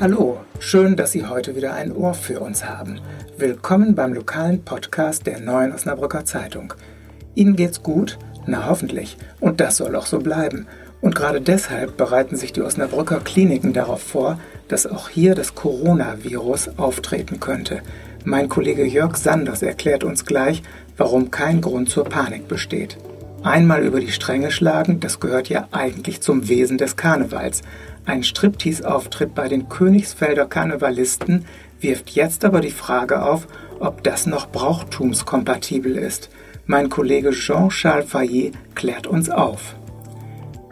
Hallo, schön, dass Sie heute wieder ein Ohr für uns haben. Willkommen beim lokalen Podcast der Neuen Osnabrücker Zeitung. Ihnen geht's gut? Na hoffentlich. Und das soll auch so bleiben. Und gerade deshalb bereiten sich die Osnabrücker Kliniken darauf vor, dass auch hier das Coronavirus auftreten könnte. Mein Kollege Jörg Sanders erklärt uns gleich, warum kein Grund zur Panik besteht. Einmal über die Stränge schlagen, das gehört ja eigentlich zum Wesen des Karnevals. Ein Striptease-Auftritt bei den Königsfelder Karnevalisten wirft jetzt aber die Frage auf, ob das noch brauchtumskompatibel ist. Mein Kollege Jean-Charles Fayet klärt uns auf.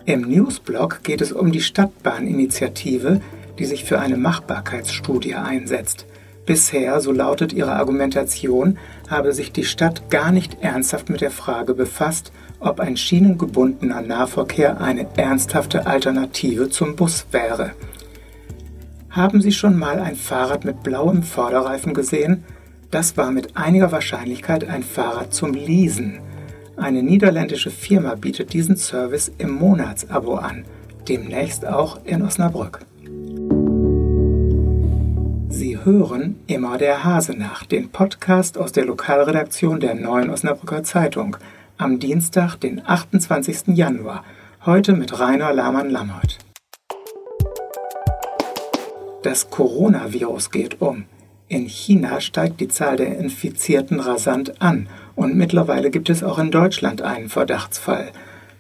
Im Newsblog geht es um die Stadtbahninitiative, die sich für eine Machbarkeitsstudie einsetzt. Bisher, so lautet ihre Argumentation, habe sich die Stadt gar nicht ernsthaft mit der Frage befasst, ob ein schienengebundener Nahverkehr eine ernsthafte Alternative zum Bus wäre. Haben Sie schon mal ein Fahrrad mit blauem Vorderreifen gesehen? Das war mit einiger Wahrscheinlichkeit ein Fahrrad zum Leasen. Eine niederländische Firma bietet diesen Service im Monatsabo an, demnächst auch in Osnabrück. Hören immer der Hase nach, den Podcast aus der Lokalredaktion der Neuen Osnabrücker Zeitung – am Dienstag, den 28. Januar, heute mit Rainer Lahmann-Lammert. Das Coronavirus geht um. In China steigt die Zahl der Infizierten rasant an und mittlerweile gibt es auch in Deutschland einen Verdachtsfall.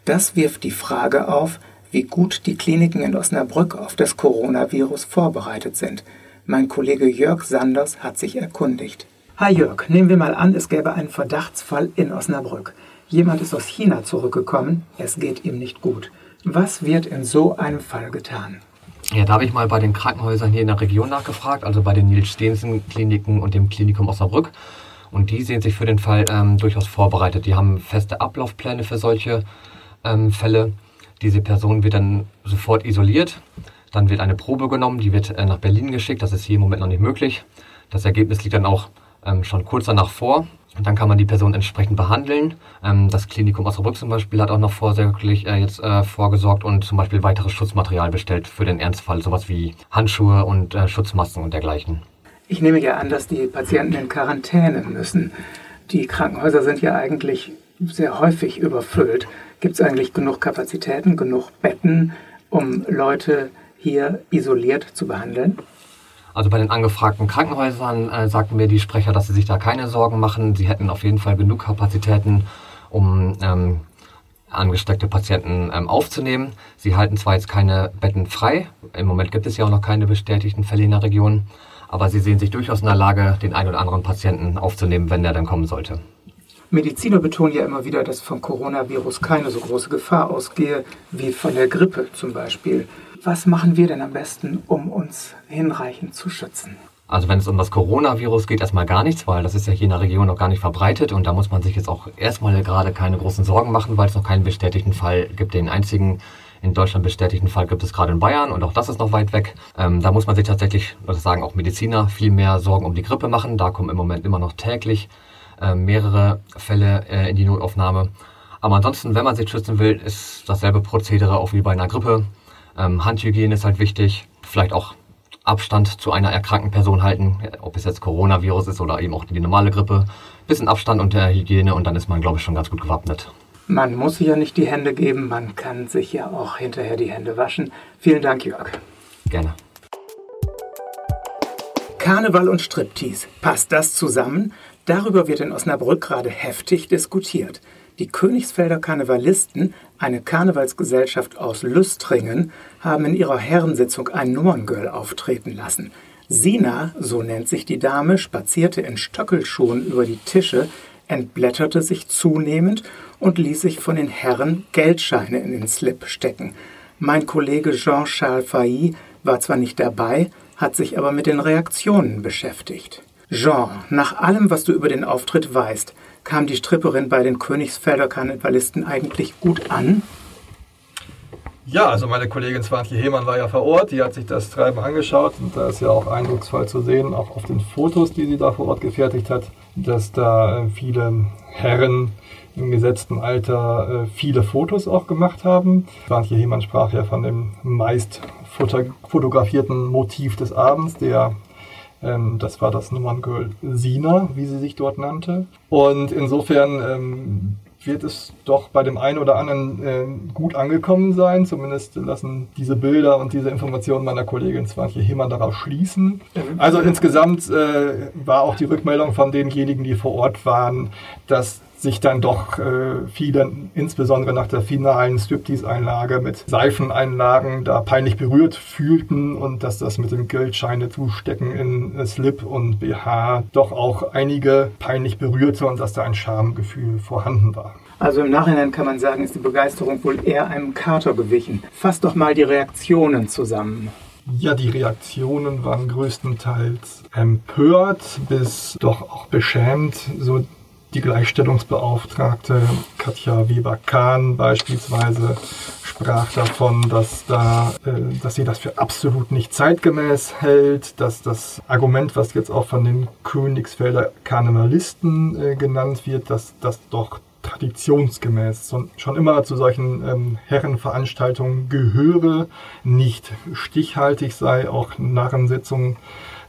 Das wirft die Frage auf, wie gut die Kliniken in Osnabrück auf das Coronavirus vorbereitet sind. Mein Kollege Jörg Sanders hat sich erkundigt. Hi Jörg, nehmen wir mal an, es gäbe einen Verdachtsfall in Osnabrück. Jemand ist aus China zurückgekommen, es geht ihm nicht gut. Was wird in so einem Fall getan? Ja, da habe ich mal bei den Krankenhäusern hier in der Region nachgefragt, also bei den Nils Stehensen Kliniken und dem Klinikum Osnabrück. Und die sehen sich für den Fall ähm, durchaus vorbereitet. Die haben feste Ablaufpläne für solche ähm, Fälle. Diese Person wird dann sofort isoliert. Dann wird eine Probe genommen, die wird äh, nach Berlin geschickt. Das ist hier im Moment noch nicht möglich. Das Ergebnis liegt dann auch ähm, schon kurz danach vor. Und dann kann man die Person entsprechend behandeln. Ähm, das Klinikum Osnabrück zum Beispiel hat auch noch vorsorglich äh, jetzt äh, vorgesorgt und zum Beispiel weiteres Schutzmaterial bestellt für den Ernstfall, sowas wie Handschuhe und Schutzmasken und dergleichen. Ich nehme ja an, dass die Patienten in Quarantäne müssen. Die Krankenhäuser sind ja eigentlich sehr häufig überfüllt. Gibt es eigentlich genug Kapazitäten, genug Betten, um Leute hier isoliert zu behandeln? Also bei den angefragten Krankenhäusern äh, sagten mir die Sprecher, dass sie sich da keine Sorgen machen. Sie hätten auf jeden Fall genug Kapazitäten, um ähm, angesteckte Patienten ähm, aufzunehmen. Sie halten zwar jetzt keine Betten frei, im Moment gibt es ja auch noch keine bestätigten Fälle in der Region, aber sie sehen sich durchaus in der Lage, den einen oder anderen Patienten aufzunehmen, wenn der dann kommen sollte. Mediziner betonen ja immer wieder, dass vom Coronavirus keine so große Gefahr ausgehe wie von der Grippe zum Beispiel. Was machen wir denn am besten, um uns hinreichend zu schützen? Also wenn es um das Coronavirus geht, erstmal gar nichts, weil das ist ja hier in der Region noch gar nicht verbreitet und da muss man sich jetzt auch erstmal gerade keine großen Sorgen machen, weil es noch keinen bestätigten Fall gibt. Den einzigen in Deutschland bestätigten Fall gibt es gerade in Bayern und auch das ist noch weit weg. Ähm, da muss man sich tatsächlich, das sagen auch Mediziner, viel mehr Sorgen um die Grippe machen. Da kommen im Moment immer noch täglich äh, mehrere Fälle äh, in die Notaufnahme. Aber ansonsten, wenn man sich schützen will, ist dasselbe Prozedere auch wie bei einer Grippe. Ähm, Handhygiene ist halt wichtig. Vielleicht auch Abstand zu einer erkrankten Person halten, ob es jetzt Coronavirus ist oder eben auch die normale Grippe. Bisschen Abstand und der Hygiene und dann ist man, glaube ich, schon ganz gut gewappnet. Man muss sich ja nicht die Hände geben, man kann sich ja auch hinterher die Hände waschen. Vielen Dank, Jörg. Gerne. Karneval und Striptease. Passt das zusammen? Darüber wird in Osnabrück gerade heftig diskutiert. Die Königsfelder Karnevalisten, eine Karnevalsgesellschaft aus Lüstringen, haben in ihrer Herrensitzung ein Nummerngirl auftreten lassen. Sina, so nennt sich die Dame, spazierte in Stöckelschuhen über die Tische, entblätterte sich zunehmend und ließ sich von den Herren Geldscheine in den Slip stecken. Mein Kollege Jean-Charles Failly war zwar nicht dabei, hat sich aber mit den Reaktionen beschäftigt. Jean, nach allem, was du über den Auftritt weißt, kam die Stripperin bei den Königsfelder Karnevalisten eigentlich gut an? Ja, also meine Kollegin Swantje Hemann war ja vor Ort, die hat sich das Treiben angeschaut und da ist ja auch eindrucksvoll zu sehen, auch auf den Fotos, die sie da vor Ort gefertigt hat, dass da äh, viele Herren im gesetzten Alter äh, viele Fotos auch gemacht haben. Swantje Hemann sprach ja von dem meist fotografierten Motiv des Abends, der ähm, das war das Nummerngirl Sina, wie sie sich dort nannte. Und insofern ähm, wird es doch bei dem einen oder anderen äh, gut angekommen sein. Zumindest lassen diese Bilder und diese Informationen meiner Kollegin Swantje Hemann darauf schließen. Also insgesamt äh, war auch die Rückmeldung von denjenigen, die vor Ort waren, dass sich dann doch äh, viele, insbesondere nach der finalen Striptease-Einlage mit Seifeneinlagen, da peinlich berührt fühlten und dass das mit dem Geldscheine zustecken in Slip und BH doch auch einige peinlich berührte und dass da ein Schamgefühl vorhanden war. Also im Nachhinein kann man sagen, ist die Begeisterung wohl eher einem Kater gewichen. Fass doch mal die Reaktionen zusammen. Ja, die Reaktionen waren größtenteils empört bis doch auch beschämt. So die Gleichstellungsbeauftragte Katja Weber-Kahn beispielsweise sprach davon, dass, da, äh, dass sie das für absolut nicht zeitgemäß hält, dass das Argument, was jetzt auch von den Königsfelder Karnevalisten äh, genannt wird, dass das doch traditionsgemäß schon immer zu solchen ähm, Herrenveranstaltungen gehöre, nicht stichhaltig sei, auch Narrensitzungen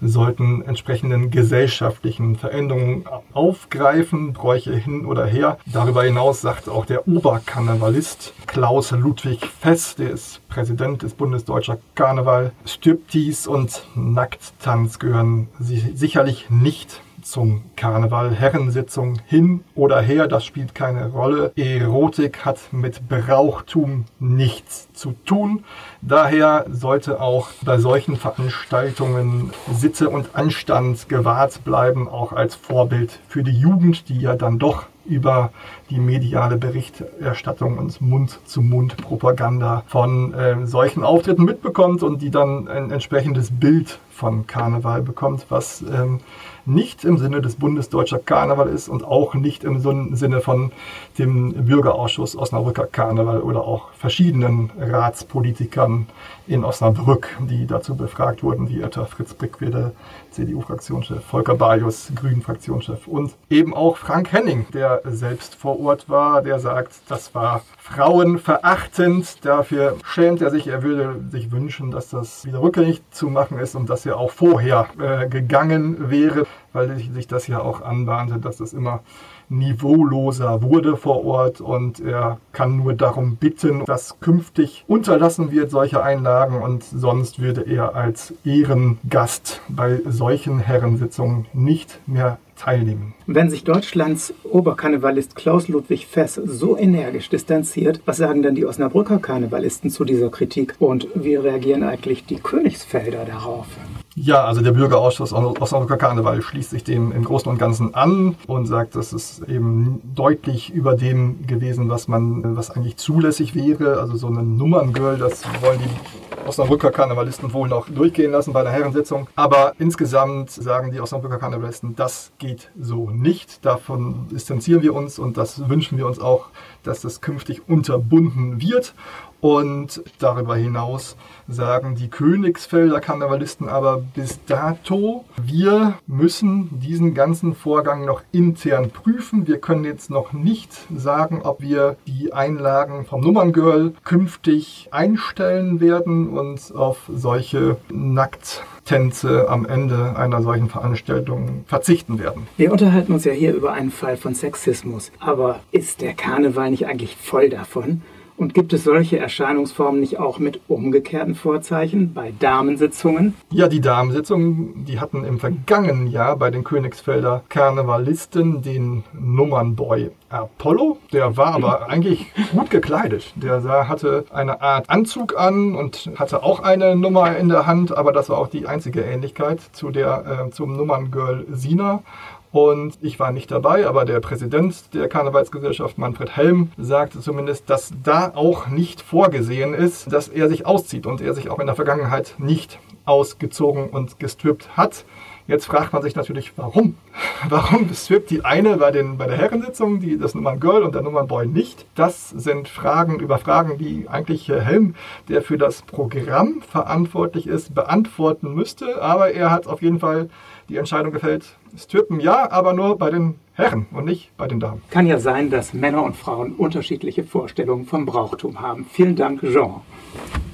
sollten entsprechenden gesellschaftlichen Veränderungen aufgreifen, Bräuche hin oder her. Darüber hinaus sagt auch der Oberkarnevalist Klaus Ludwig Fess, der ist Präsident des Bundesdeutscher Karneval, Striptease und Nackttanz gehören sicherlich nicht zum Karneval. Herrensitzung hin oder her, das spielt keine Rolle. Erotik hat mit Brauchtum nichts zu tun. Daher sollte auch bei solchen Veranstaltungen Sitte und Anstand gewahrt bleiben, auch als Vorbild für die Jugend, die ja dann doch über die mediale Berichterstattung und Mund-zu-Mund-Propaganda von äh, solchen Auftritten mitbekommt und die dann ein entsprechendes Bild von Karneval bekommt, was ähm, nicht im Sinne des Bundesdeutscher Karneval ist und auch nicht im Sinne von dem Bürgerausschuss Osnabrücker Karneval oder auch verschiedenen Ratspolitikern in Osnabrück, die dazu befragt wurden, wie etwa Fritz Brickwede, CDU-Fraktionschef, Volker Bajus, Grünen-Fraktionschef und eben auch Frank Henning, der selbst vor Ort war, der sagt, das war frauenverachtend. Dafür schämt er sich. Er würde sich wünschen, dass das wieder rückgängig zu machen ist und dass er auch vorher äh, gegangen wäre, weil sich das ja auch anbahnte, dass das immer niveauloser wurde vor Ort und er kann nur darum bitten, dass künftig unterlassen wird solche Einlagen und sonst würde er als Ehrengast bei solchen Herrensitzungen nicht mehr teilnehmen. Wenn sich Deutschlands Oberkarnevalist Klaus Ludwig Fess so energisch distanziert, was sagen dann die Osnabrücker Karnevalisten zu dieser Kritik und wie reagieren eigentlich die Königsfelder darauf? Ja, also der Bürgerausschuss Osnabrücker Karneval schließt sich dem im Großen und Ganzen an und sagt, das ist eben deutlich über dem gewesen, was man, was eigentlich zulässig wäre. Also so ein Nummerngirl, das wollen die Osnabrücker Karnevalisten wohl noch durchgehen lassen bei der Herrensitzung. Aber insgesamt sagen die Osnabrücker Karnevalisten, das geht so nicht. Davon distanzieren wir uns und das wünschen wir uns auch, dass das künftig unterbunden wird. Und darüber hinaus sagen die Königsfelder Karnevalisten aber bis dato, wir müssen diesen ganzen Vorgang noch intern prüfen. Wir können jetzt noch nicht sagen, ob wir die Einlagen vom Nummerngirl künftig einstellen werden und auf solche Nackttänze am Ende einer solchen Veranstaltung verzichten werden. Wir unterhalten uns ja hier über einen Fall von Sexismus. Aber ist der Karneval nicht eigentlich voll davon? Und gibt es solche Erscheinungsformen nicht auch mit umgekehrten Vorzeichen bei Damensitzungen? Ja, die Damensitzungen, die hatten im vergangenen Jahr bei den Königsfelder Karnevalisten den Nummernboy Apollo. Der war aber eigentlich gut gekleidet. Der hatte eine Art Anzug an und hatte auch eine Nummer in der Hand, aber das war auch die einzige Ähnlichkeit zu der, äh, zum Nummerngirl Sina. Und ich war nicht dabei, aber der Präsident der Karnevalsgesellschaft, Manfred Helm, sagte zumindest, dass da auch nicht vorgesehen ist, dass er sich auszieht und er sich auch in der Vergangenheit nicht ausgezogen und gestrippt hat. Jetzt fragt man sich natürlich, warum? Warum strippt die eine bei, den, bei der Herrensitzung, die, das Nummern Girl und der Nummern Boy nicht? Das sind Fragen über Fragen, die eigentlich Herr Helm, der für das Programm verantwortlich ist, beantworten müsste. Aber er hat auf jeden Fall die Entscheidung gefällt, Strippen ja, aber nur bei den Herren und nicht bei den Damen. Kann ja sein, dass Männer und Frauen unterschiedliche Vorstellungen vom Brauchtum haben. Vielen Dank, Jean.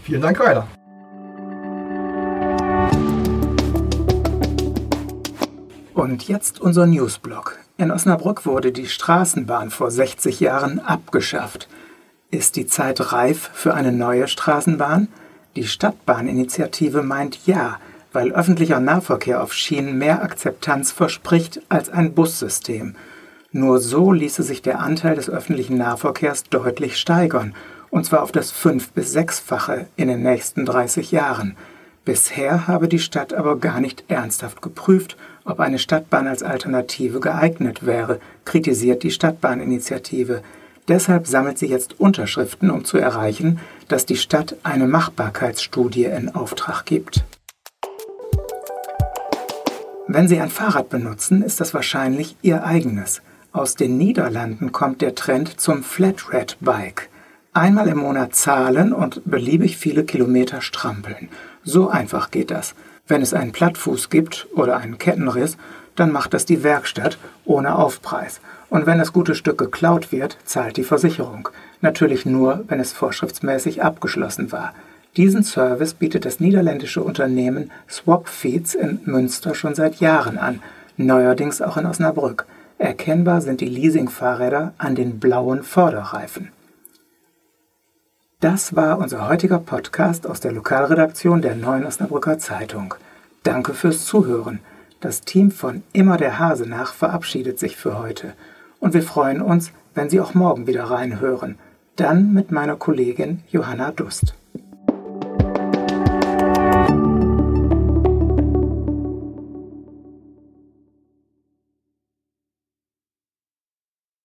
Vielen Dank, Rainer. Und jetzt unser Newsblock. In Osnabrück wurde die Straßenbahn vor 60 Jahren abgeschafft. Ist die Zeit reif für eine neue Straßenbahn? Die Stadtbahninitiative meint ja, weil öffentlicher Nahverkehr auf Schienen mehr Akzeptanz verspricht als ein Bussystem. Nur so ließe sich der Anteil des öffentlichen Nahverkehrs deutlich steigern, und zwar auf das fünf- bis sechsfache in den nächsten 30 Jahren. Bisher habe die Stadt aber gar nicht ernsthaft geprüft, ob eine Stadtbahn als Alternative geeignet wäre, kritisiert die Stadtbahninitiative. Deshalb sammelt sie jetzt Unterschriften, um zu erreichen, dass die Stadt eine Machbarkeitsstudie in Auftrag gibt. Wenn Sie ein Fahrrad benutzen, ist das wahrscheinlich Ihr eigenes. Aus den Niederlanden kommt der Trend zum Flatrate Bike. Einmal im Monat zahlen und beliebig viele Kilometer strampeln. So einfach geht das. Wenn es einen Plattfuß gibt oder einen Kettenriss, dann macht das die Werkstatt ohne Aufpreis. Und wenn das gute Stück geklaut wird, zahlt die Versicherung. Natürlich nur, wenn es vorschriftsmäßig abgeschlossen war. Diesen Service bietet das niederländische Unternehmen Swapfeeds in Münster schon seit Jahren an, neuerdings auch in Osnabrück. Erkennbar sind die Leasingfahrräder an den blauen Vorderreifen. Das war unser heutiger Podcast aus der Lokalredaktion der Neuen Osnabrücker Zeitung. Danke fürs Zuhören. Das Team von Immer der Hase nach verabschiedet sich für heute. Und wir freuen uns, wenn Sie auch morgen wieder reinhören. Dann mit meiner Kollegin Johanna Dust.